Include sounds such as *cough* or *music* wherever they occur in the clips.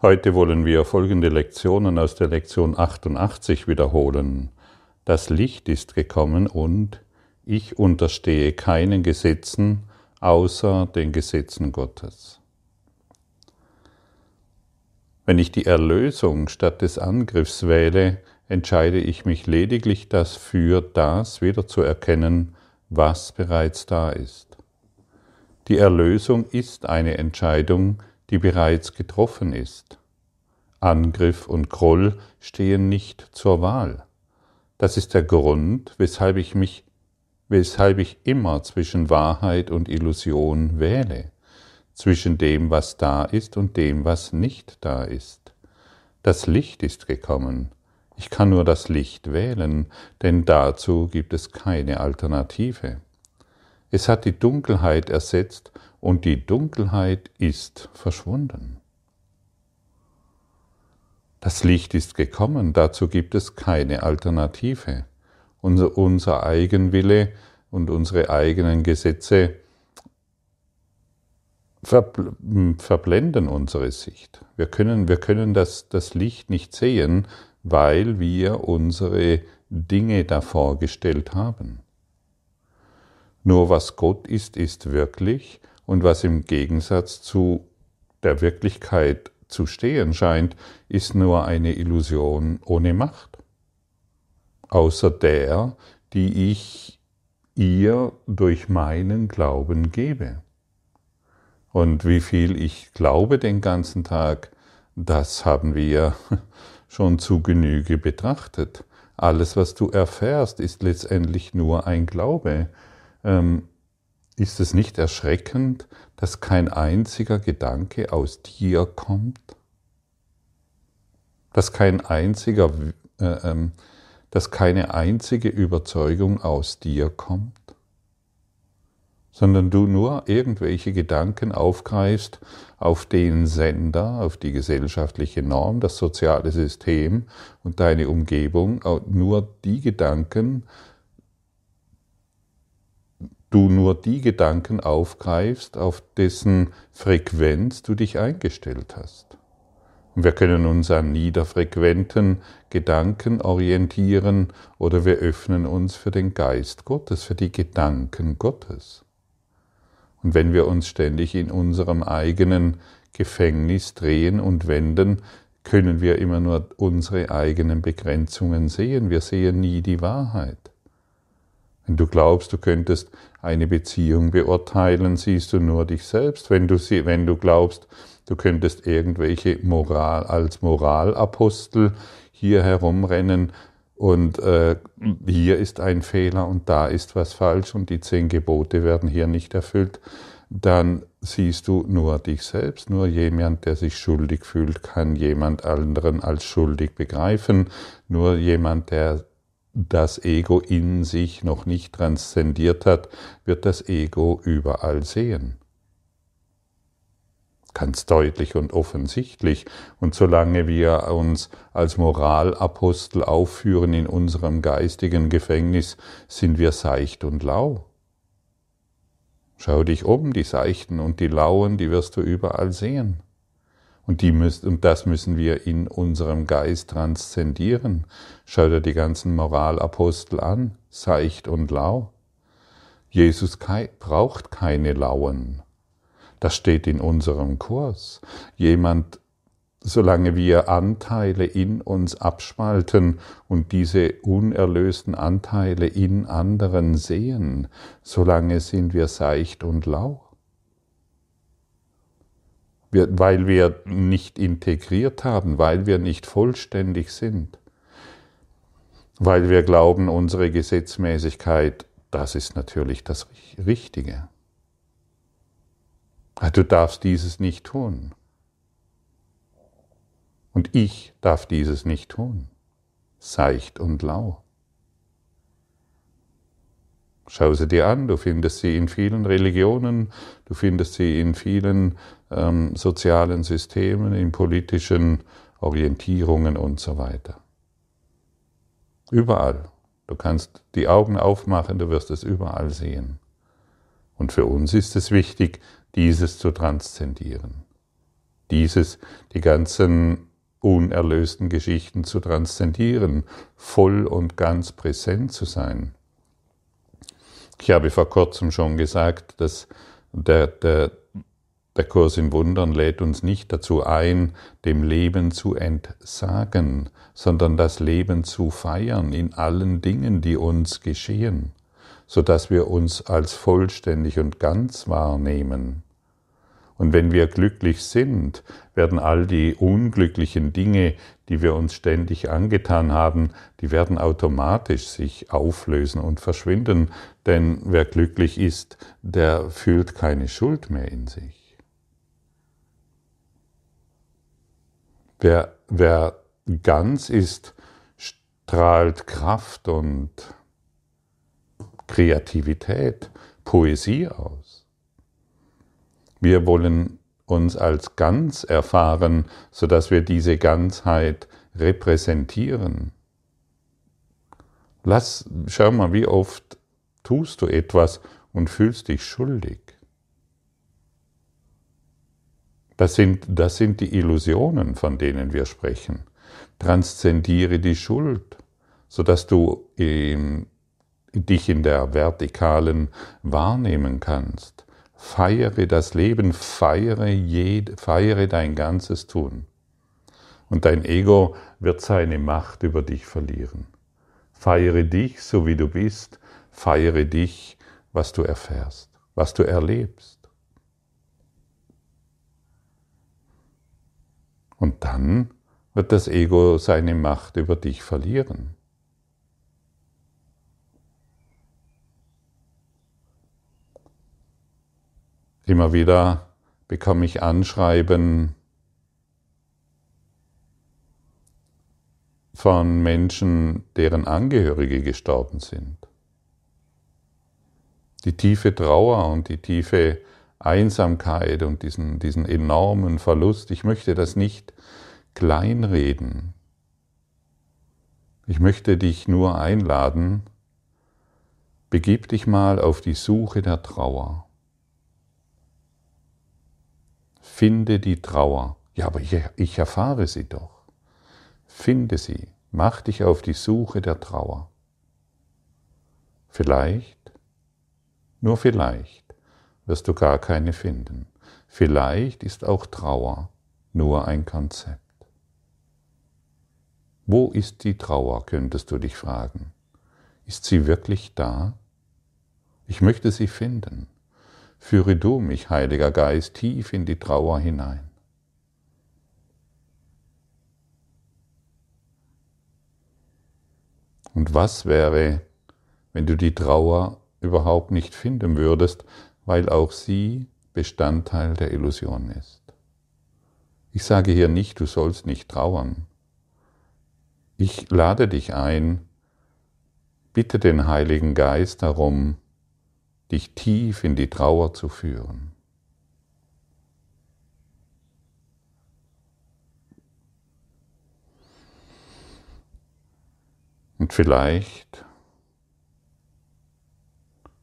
Heute wollen wir folgende Lektionen aus der Lektion 88 wiederholen. Das Licht ist gekommen und ich unterstehe keinen Gesetzen außer den Gesetzen Gottes. Wenn ich die Erlösung statt des Angriffs wähle, entscheide ich mich lediglich dafür, das wieder zu erkennen, was bereits da ist. Die Erlösung ist eine Entscheidung, die bereits getroffen ist. Angriff und Groll stehen nicht zur Wahl. Das ist der Grund, weshalb ich mich, weshalb ich immer zwischen Wahrheit und Illusion wähle, zwischen dem, was da ist und dem, was nicht da ist. Das Licht ist gekommen. Ich kann nur das Licht wählen, denn dazu gibt es keine Alternative. Es hat die Dunkelheit ersetzt und die Dunkelheit ist verschwunden. Das Licht ist gekommen, dazu gibt es keine Alternative. Unser, unser Eigenwille und unsere eigenen Gesetze verblenden unsere Sicht. Wir können, wir können das, das Licht nicht sehen, weil wir unsere Dinge davor gestellt haben. Nur was Gott ist, ist wirklich und was im Gegensatz zu der Wirklichkeit zu stehen scheint, ist nur eine Illusion ohne Macht. Außer der, die ich ihr durch meinen Glauben gebe. Und wie viel ich glaube den ganzen Tag, das haben wir *laughs* schon zu Genüge betrachtet. Alles, was du erfährst, ist letztendlich nur ein Glaube. Ähm, ist es nicht erschreckend, dass kein einziger Gedanke aus dir kommt? Dass kein einziger, äh, äh, dass keine einzige Überzeugung aus dir kommt? Sondern du nur irgendwelche Gedanken aufgreifst auf den Sender, auf die gesellschaftliche Norm, das soziale System und deine Umgebung, nur die Gedanken, du nur die Gedanken aufgreifst, auf dessen Frequenz du dich eingestellt hast. Und wir können uns an niederfrequenten Gedanken orientieren oder wir öffnen uns für den Geist Gottes, für die Gedanken Gottes. Und wenn wir uns ständig in unserem eigenen Gefängnis drehen und wenden, können wir immer nur unsere eigenen Begrenzungen sehen. Wir sehen nie die Wahrheit. Wenn du glaubst, du könntest eine Beziehung beurteilen, siehst du nur dich selbst. Wenn du, wenn du glaubst, du könntest irgendwelche Moral als Moralapostel hier herumrennen und äh, hier ist ein Fehler und da ist was falsch und die zehn Gebote werden hier nicht erfüllt, dann siehst du nur dich selbst. Nur jemand, der sich schuldig fühlt, kann jemand anderen als schuldig begreifen. Nur jemand, der das Ego in sich noch nicht transzendiert hat, wird das Ego überall sehen. Ganz deutlich und offensichtlich. Und solange wir uns als Moralapostel aufführen in unserem geistigen Gefängnis, sind wir seicht und lau. Schau dich um, die Seichten und die Lauen, die wirst du überall sehen. Und, die müsst, und das müssen wir in unserem Geist transzendieren. Schau dir die ganzen Moralapostel an, seicht und lau. Jesus braucht keine Lauen. Das steht in unserem Kurs. Jemand, solange wir Anteile in uns abspalten und diese unerlösten Anteile in anderen sehen, solange sind wir seicht und lau weil wir nicht integriert haben, weil wir nicht vollständig sind, weil wir glauben, unsere Gesetzmäßigkeit, das ist natürlich das Richtige. Du darfst dieses nicht tun. Und ich darf dieses nicht tun. Seicht und lau. Schau sie dir an, du findest sie in vielen Religionen, du findest sie in vielen ähm, sozialen Systemen, in politischen Orientierungen und so weiter. Überall. Du kannst die Augen aufmachen, du wirst es überall sehen. Und für uns ist es wichtig, dieses zu transzendieren. dieses, die ganzen unerlösten Geschichten zu transzendieren, voll und ganz präsent zu sein. Ich habe vor kurzem schon gesagt, dass der, der, der Kurs in Wundern lädt uns nicht dazu ein, dem Leben zu entsagen, sondern das Leben zu feiern in allen Dingen, die uns geschehen, so dass wir uns als vollständig und ganz wahrnehmen. Und wenn wir glücklich sind, werden all die unglücklichen Dinge, die wir uns ständig angetan haben, die werden automatisch sich auflösen und verschwinden, denn wer glücklich ist, der fühlt keine Schuld mehr in sich. Wer, wer ganz ist, strahlt Kraft und Kreativität, Poesie aus. Wir wollen uns als ganz erfahren, sodass wir diese Ganzheit repräsentieren. Lass, schau mal, wie oft tust du etwas und fühlst dich schuldig. Das sind, das sind die Illusionen, von denen wir sprechen. Transzendiere die Schuld, sodass du in, dich in der Vertikalen wahrnehmen kannst. Feiere das Leben, feiere, jed, feiere dein ganzes Tun. Und dein Ego wird seine Macht über dich verlieren. Feiere dich, so wie du bist, feiere dich, was du erfährst, was du erlebst. Und dann wird das Ego seine Macht über dich verlieren. Immer wieder bekomme ich Anschreiben von Menschen, deren Angehörige gestorben sind. Die tiefe Trauer und die tiefe Einsamkeit und diesen, diesen enormen Verlust, ich möchte das nicht kleinreden. Ich möchte dich nur einladen, begib dich mal auf die Suche der Trauer. Finde die Trauer. Ja, aber ich, ich erfahre sie doch. Finde sie. Mach dich auf die Suche der Trauer. Vielleicht, nur vielleicht, wirst du gar keine finden. Vielleicht ist auch Trauer nur ein Konzept. Wo ist die Trauer, könntest du dich fragen. Ist sie wirklich da? Ich möchte sie finden. Führe du mich, Heiliger Geist, tief in die Trauer hinein. Und was wäre, wenn du die Trauer überhaupt nicht finden würdest, weil auch sie Bestandteil der Illusion ist? Ich sage hier nicht, du sollst nicht trauern. Ich lade dich ein, bitte den Heiligen Geist darum, dich tief in die Trauer zu führen. Und vielleicht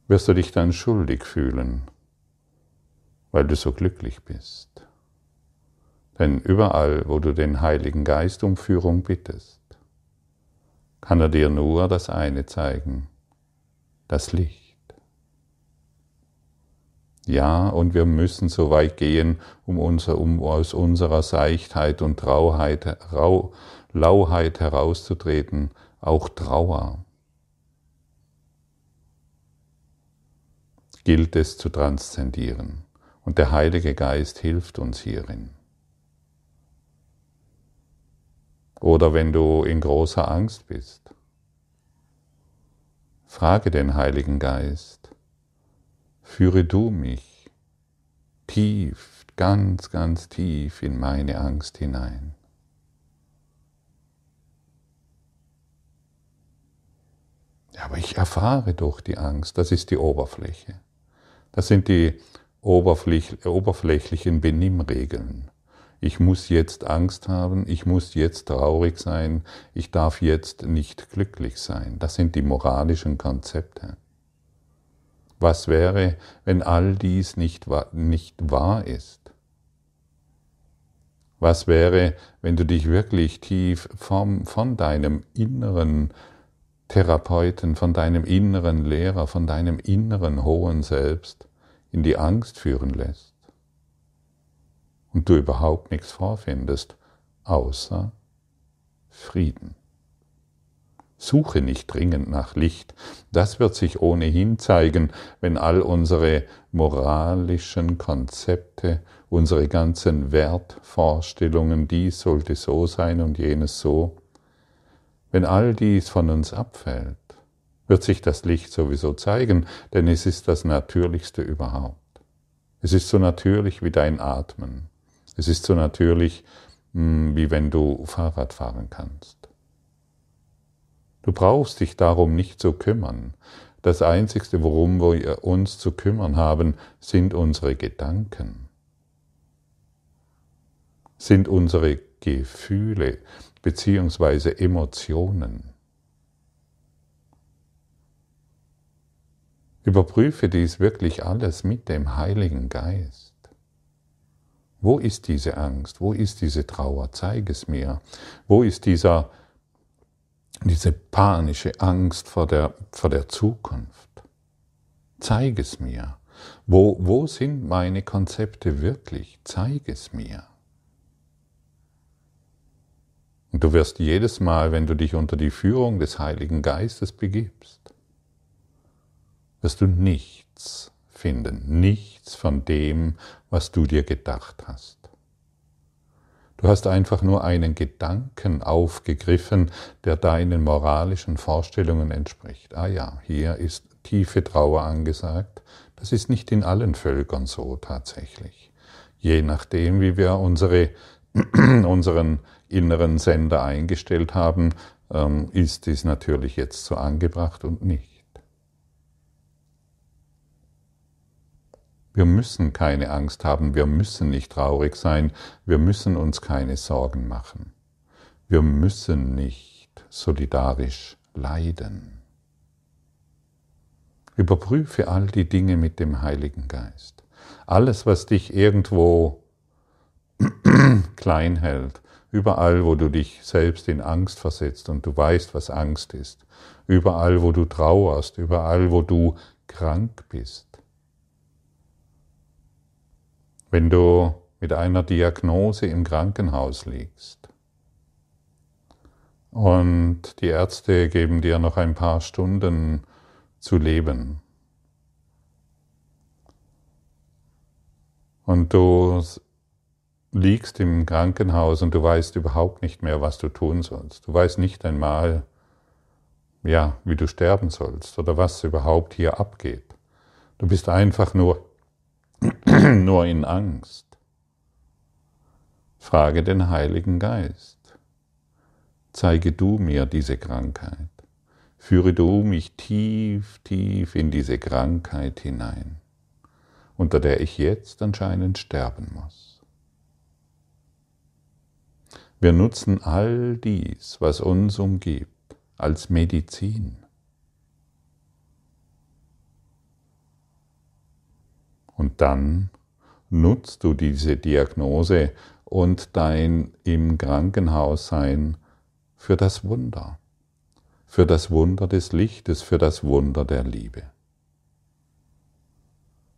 wirst du dich dann schuldig fühlen, weil du so glücklich bist. Denn überall, wo du den Heiligen Geist um Führung bittest, kann er dir nur das eine zeigen, das Licht. Ja, und wir müssen so weit gehen, um, unser, um aus unserer Seichtheit und Trauheit, Rau, Lauheit herauszutreten, auch Trauer. Gilt es zu transzendieren. Und der Heilige Geist hilft uns hierin. Oder wenn du in großer Angst bist, frage den Heiligen Geist, führe du mich tief, ganz, ganz tief in meine Angst hinein. Aber ich erfahre doch die Angst, das ist die Oberfläche. Das sind die oberflächlichen Benimmregeln. Ich muss jetzt Angst haben, ich muss jetzt traurig sein, ich darf jetzt nicht glücklich sein. Das sind die moralischen Konzepte. Was wäre, wenn all dies nicht, nicht wahr ist? Was wäre, wenn du dich wirklich tief vom, von deinem inneren Therapeuten, von deinem inneren Lehrer, von deinem inneren hohen Selbst in die Angst führen lässt und du überhaupt nichts vorfindest, außer Frieden. Suche nicht dringend nach Licht, das wird sich ohnehin zeigen, wenn all unsere moralischen Konzepte, unsere ganzen Wertvorstellungen, dies sollte so sein und jenes so, wenn all dies von uns abfällt, wird sich das Licht sowieso zeigen, denn es ist das Natürlichste überhaupt. Es ist so natürlich wie dein Atmen. Es ist so natürlich, hm, wie wenn du Fahrrad fahren kannst. Du brauchst dich darum nicht zu kümmern. Das Einzigste, worum wir uns zu kümmern haben, sind unsere Gedanken, sind unsere Gefühle beziehungsweise Emotionen. Überprüfe dies wirklich alles mit dem Heiligen Geist. Wo ist diese Angst? Wo ist diese Trauer? Zeig es mir. Wo ist dieser, diese panische Angst vor der, vor der Zukunft? Zeig es mir. Wo, wo sind meine Konzepte wirklich? Zeig es mir. Und du wirst jedes Mal, wenn du dich unter die Führung des Heiligen Geistes begibst, wirst du nichts finden, nichts von dem, was du dir gedacht hast. Du hast einfach nur einen Gedanken aufgegriffen, der deinen moralischen Vorstellungen entspricht. Ah ja, hier ist tiefe Trauer angesagt. Das ist nicht in allen Völkern so tatsächlich. Je nachdem, wie wir unsere, *clears throat* unseren inneren Sender eingestellt haben, ähm, ist dies natürlich jetzt so angebracht und nicht. Wir müssen keine Angst haben, wir müssen nicht traurig sein, wir müssen uns keine Sorgen machen. Wir müssen nicht solidarisch leiden. Überprüfe all die Dinge mit dem Heiligen Geist. Alles, was dich irgendwo *clears throat* klein hält, überall, wo du dich selbst in Angst versetzt und du weißt, was Angst ist, überall, wo du trauerst, überall, wo du krank bist, wenn du mit einer Diagnose im Krankenhaus liegst und die Ärzte geben dir noch ein paar Stunden zu leben und du liegst im Krankenhaus und du weißt überhaupt nicht mehr, was du tun sollst. Du weißt nicht einmal, ja, wie du sterben sollst oder was überhaupt hier abgeht. Du bist einfach nur *clears throat* nur in Angst. Frage den Heiligen Geist. Zeige du mir diese Krankheit. Führe du mich tief, tief in diese Krankheit hinein, unter der ich jetzt anscheinend sterben muss. Wir nutzen all dies, was uns umgibt, als Medizin. Und dann nutzt du diese Diagnose und dein im Krankenhaus sein für das Wunder, für das Wunder des Lichtes, für das Wunder der Liebe.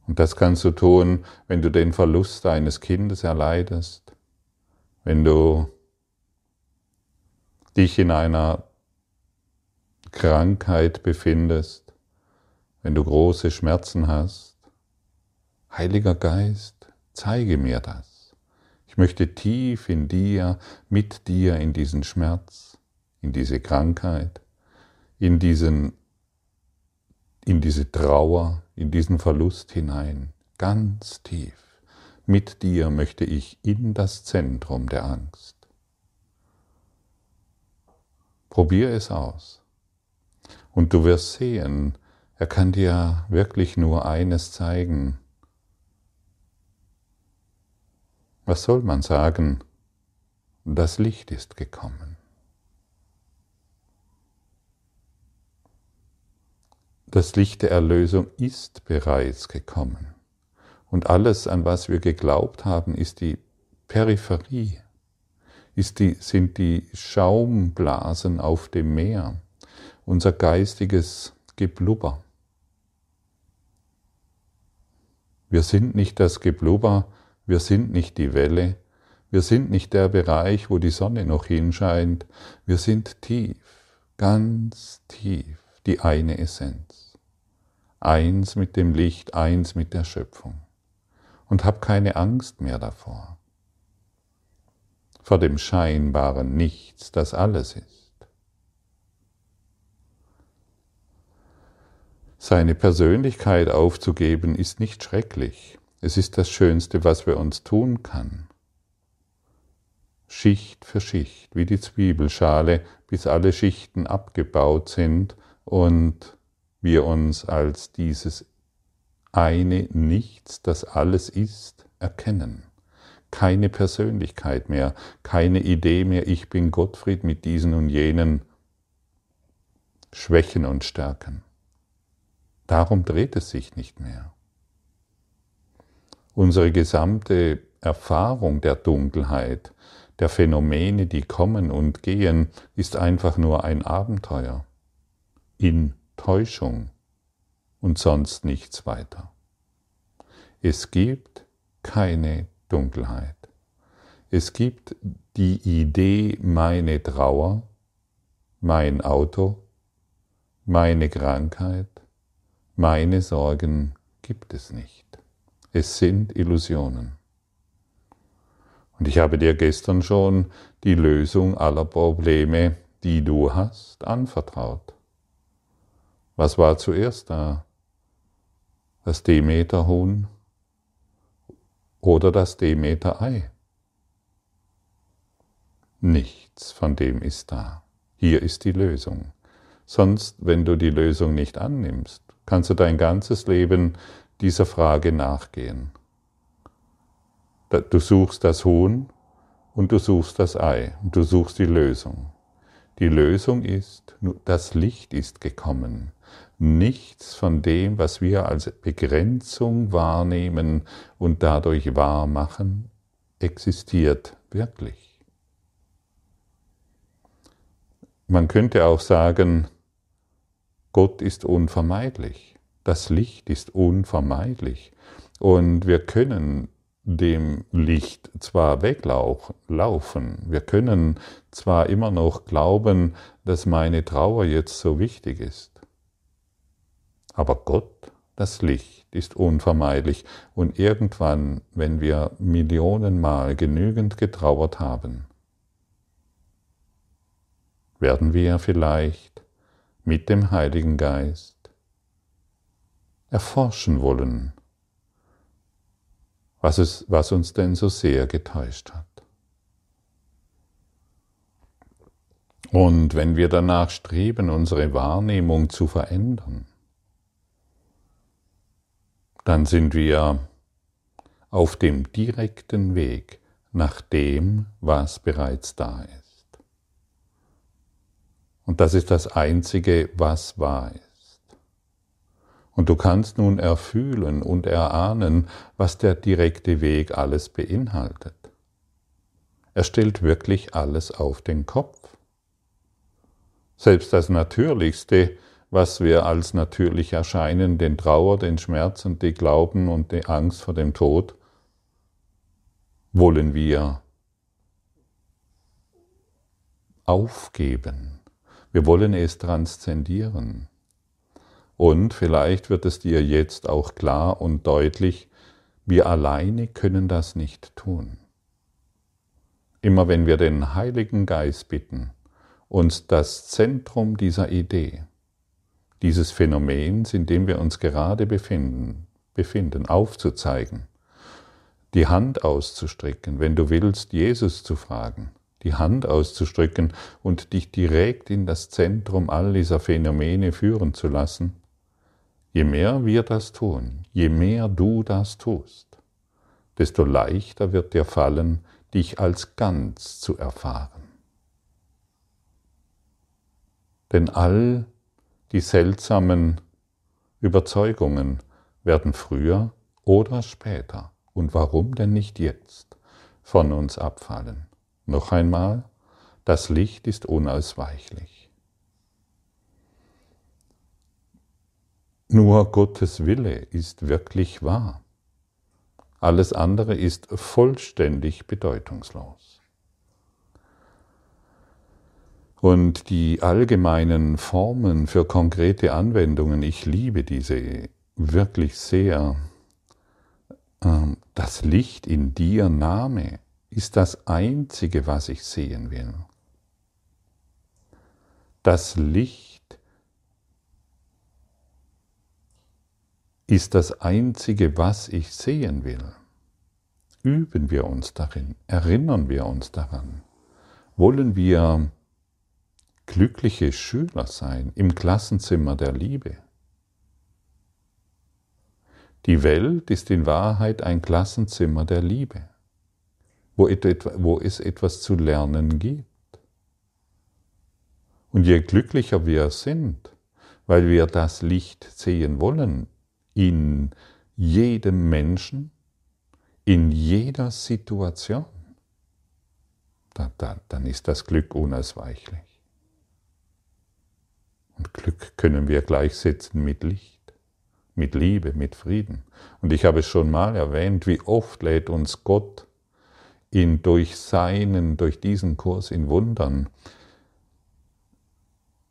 Und das kannst du tun, wenn du den Verlust deines Kindes erleidest, wenn du dich in einer Krankheit befindest, wenn du große Schmerzen hast, Heiliger Geist, zeige mir das. Ich möchte tief in dir, mit dir in diesen Schmerz, in diese Krankheit, in, diesen, in diese Trauer, in diesen Verlust hinein, ganz tief. Mit dir möchte ich in das Zentrum der Angst. Probier es aus. Und du wirst sehen, er kann dir wirklich nur eines zeigen, Was soll man sagen? Das Licht ist gekommen. Das Licht der Erlösung ist bereits gekommen. Und alles, an was wir geglaubt haben, ist die Peripherie die, sind die Schaumblasen auf dem Meer, unser geistiges Geblubber. Wir sind nicht das Geblubber, wir sind nicht die Welle, wir sind nicht der Bereich, wo die Sonne noch hinscheint, wir sind tief, ganz tief, die eine Essenz. Eins mit dem Licht, eins mit der Schöpfung. Und hab keine Angst mehr davor vor dem scheinbaren Nichts, das alles ist. Seine Persönlichkeit aufzugeben ist nicht schrecklich, es ist das Schönste, was wir uns tun kann. Schicht für Schicht, wie die Zwiebelschale, bis alle Schichten abgebaut sind und wir uns als dieses eine Nichts, das alles ist, erkennen keine Persönlichkeit mehr, keine Idee mehr, ich bin Gottfried mit diesen und jenen Schwächen und Stärken. Darum dreht es sich nicht mehr. Unsere gesamte Erfahrung der Dunkelheit, der Phänomene, die kommen und gehen, ist einfach nur ein Abenteuer in Täuschung und sonst nichts weiter. Es gibt keine Dunkelheit. Es gibt die Idee, meine Trauer, mein Auto, meine Krankheit, meine Sorgen gibt es nicht. Es sind Illusionen. Und ich habe dir gestern schon die Lösung aller Probleme, die du hast, anvertraut. Was war zuerst da? Das Demeterhuhn oder das Demeter-Ei. Nichts von dem ist da. Hier ist die Lösung. Sonst, wenn du die Lösung nicht annimmst, kannst du dein ganzes Leben dieser Frage nachgehen. Du suchst das Huhn und du suchst das Ei und du suchst die Lösung. Die Lösung ist, das Licht ist gekommen. Nichts von dem, was wir als Begrenzung wahrnehmen und dadurch wahr machen, existiert wirklich. Man könnte auch sagen, Gott ist unvermeidlich, das Licht ist unvermeidlich. Und wir können dem Licht zwar weglaufen, wir können zwar immer noch glauben, dass meine Trauer jetzt so wichtig ist, aber Gott, das Licht, ist unvermeidlich. Und irgendwann, wenn wir Millionenmal genügend getrauert haben, werden wir vielleicht mit dem Heiligen Geist erforschen wollen, was, es, was uns denn so sehr getäuscht hat. Und wenn wir danach streben, unsere Wahrnehmung zu verändern, dann sind wir auf dem direkten Weg nach dem, was bereits da ist. Und das ist das Einzige, was wahr ist. Und du kannst nun erfühlen und erahnen, was der direkte Weg alles beinhaltet. Er stellt wirklich alles auf den Kopf. Selbst das Natürlichste was wir als natürlich erscheinen, den Trauer, den Schmerz und die Glauben und die Angst vor dem Tod, wollen wir aufgeben. Wir wollen es transzendieren. Und vielleicht wird es dir jetzt auch klar und deutlich, wir alleine können das nicht tun. Immer wenn wir den Heiligen Geist bitten, uns das Zentrum dieser Idee, dieses Phänomens, in dem wir uns gerade befinden, befinden, aufzuzeigen, die Hand auszustrecken, wenn du willst, Jesus zu fragen, die Hand auszustrecken und dich direkt in das Zentrum all dieser Phänomene führen zu lassen, je mehr wir das tun, je mehr du das tust, desto leichter wird dir fallen, dich als ganz zu erfahren. Denn all die seltsamen Überzeugungen werden früher oder später, und warum denn nicht jetzt, von uns abfallen. Noch einmal, das Licht ist unausweichlich. Nur Gottes Wille ist wirklich wahr. Alles andere ist vollständig bedeutungslos. Und die allgemeinen Formen für konkrete Anwendungen, ich liebe diese wirklich sehr. Ähm, das Licht in dir Name ist das Einzige, was ich sehen will. Das Licht ist das Einzige, was ich sehen will. Üben wir uns darin, erinnern wir uns daran. Wollen wir glückliche Schüler sein im Klassenzimmer der Liebe? Die Welt ist in Wahrheit ein Klassenzimmer der Liebe, wo, es etwas zu lernen gibt. Und je glücklicher wir sind, weil wir das Licht sehen wollen, in jedem Menschen, in jeder Situation, dann ist das Glück unausweichlich. Und Glück können wir gleichsetzen mit Licht, mit Liebe, mit Frieden. Und ich habe es schon mal erwähnt, wie oft lädt uns Gott in durch seinen, durch diesen Kurs in Wundern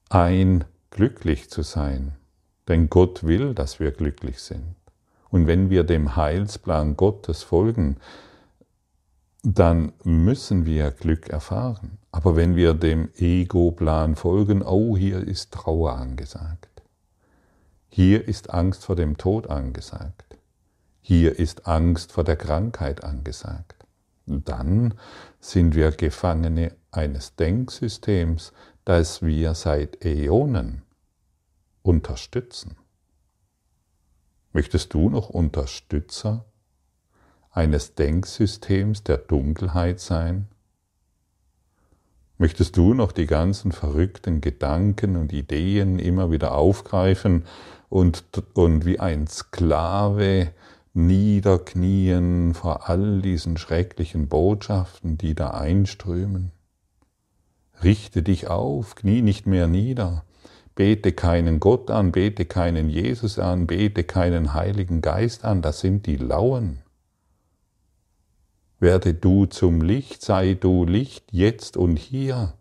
ein, glücklich zu sein. Denn Gott will, dass wir glücklich sind. Und wenn wir dem Heilsplan Gottes folgen, dann müssen wir Glück erfahren. Aber wenn wir dem Ego-Plan folgen, oh, hier ist Trauer angesagt. Hier ist Angst vor dem Tod angesagt. Hier ist Angst vor der Krankheit angesagt. Dann sind wir Gefangene eines Denksystems, das wir seit Äonen unterstützen. Möchtest du noch Unterstützer eines Denksystems der Dunkelheit sein? Möchtest du noch die ganzen verrückten Gedanken und Ideen immer wieder aufgreifen und, und wie ein Sklave niederknien vor all diesen schrecklichen Botschaften, die da einströmen? Richte dich auf, knie nicht mehr nieder, bete keinen Gott an, bete keinen Jesus an, bete keinen Heiligen Geist an, das sind die Lauen. Werde du zum Licht, sei du Licht jetzt und hier.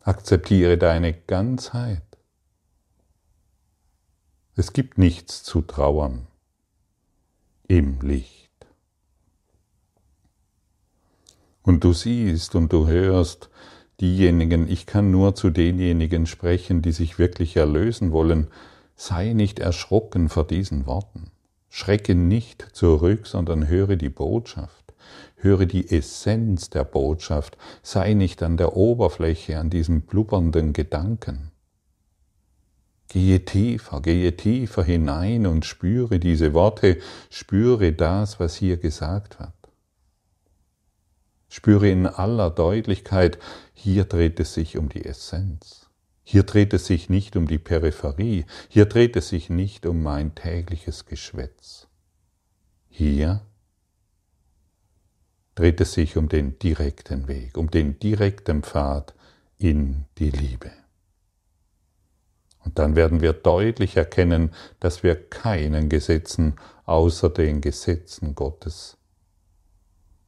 Akzeptiere deine Ganzheit. Es gibt nichts zu trauern im Licht. Und du siehst und du hörst diejenigen, ich kann nur zu denjenigen sprechen, die sich wirklich erlösen wollen, Sei nicht erschrocken vor diesen Worten. Schrecke nicht zurück, sondern höre die Botschaft. Höre die Essenz der Botschaft. Sei nicht an der Oberfläche, an diesem blubbernden Gedanken. Gehe tiefer, gehe tiefer hinein und spüre diese Worte, spüre das, was hier gesagt wird. Spüre in aller Deutlichkeit, hier dreht es sich um die Essenz. Hier dreht es sich nicht um die Peripherie, hier dreht es sich nicht um mein tägliches Geschwätz. Hier dreht es sich um den direkten Weg, um den direkten Pfad in die Liebe. Und dann werden wir deutlich erkennen, dass wir keinen Gesetzen außer den Gesetzen Gottes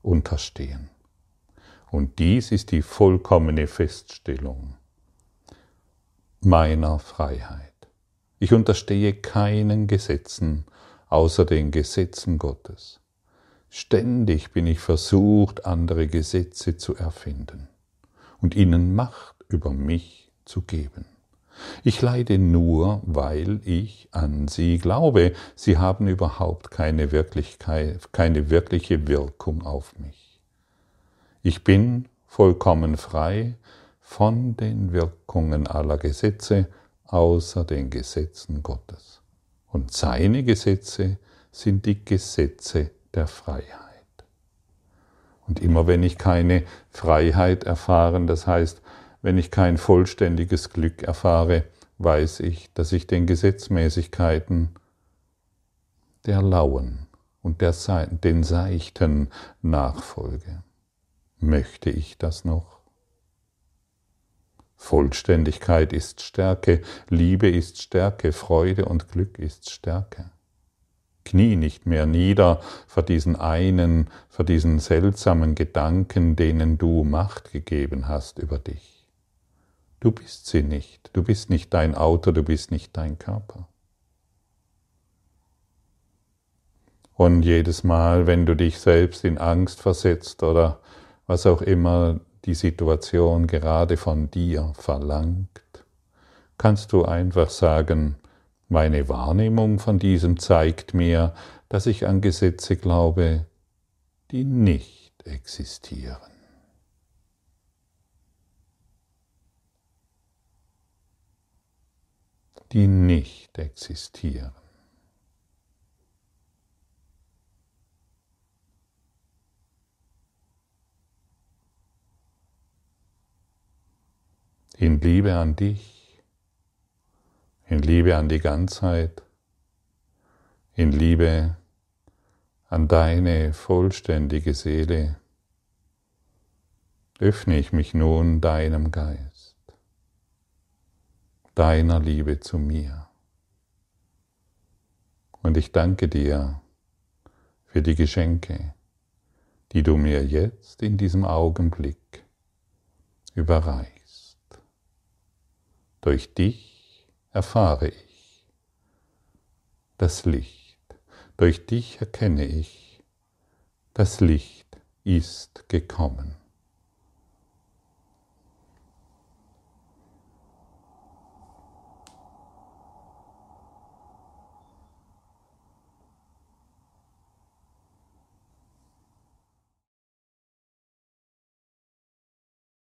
unterstehen. Und dies ist die vollkommene Feststellung meiner Freiheit. Ich unterstehe keinen Gesetzen außer den Gesetzen Gottes. Ständig bin ich versucht, andere Gesetze zu erfinden und ihnen Macht über mich zu geben. Ich leide nur, weil ich an sie glaube. Sie haben überhaupt keine Wirklichkeit, keine wirkliche Wirkung auf mich. Ich bin vollkommen frei von den Wirkungen aller Gesetze außer den Gesetzen Gottes. Und seine Gesetze sind die Gesetze der Freiheit. Und immer wenn ich keine Freiheit erfahren, das heißt, wenn ich kein vollständiges Glück erfahre, weiß ich, dass ich den Gesetzmäßigkeiten der Lauen und der, den Seichten nachfolge. Möchte ich das noch? Vollständigkeit ist Stärke, Liebe ist Stärke, Freude und Glück ist Stärke. Knie nicht mehr nieder vor diesen einen, vor diesen seltsamen Gedanken, denen du Macht gegeben hast über dich. Du bist sie nicht, du bist nicht dein Auto, du bist nicht dein Körper. Und jedes Mal, wenn du dich selbst in Angst versetzt oder was auch immer die Situation gerade von dir verlangt, kannst du einfach sagen, meine Wahrnehmung von diesem zeigt mir, dass ich an Gesetze glaube, die nicht existieren. Die nicht existieren. In Liebe an dich in Liebe an die Ganzheit, in Liebe an deine vollständige Seele, öffne ich mich nun deinem Geist, deiner Liebe zu mir. Und ich danke dir für die Geschenke, die du mir jetzt in diesem Augenblick überreichst. Durch dich erfahre ich das Licht. Durch dich erkenne ich, das Licht ist gekommen.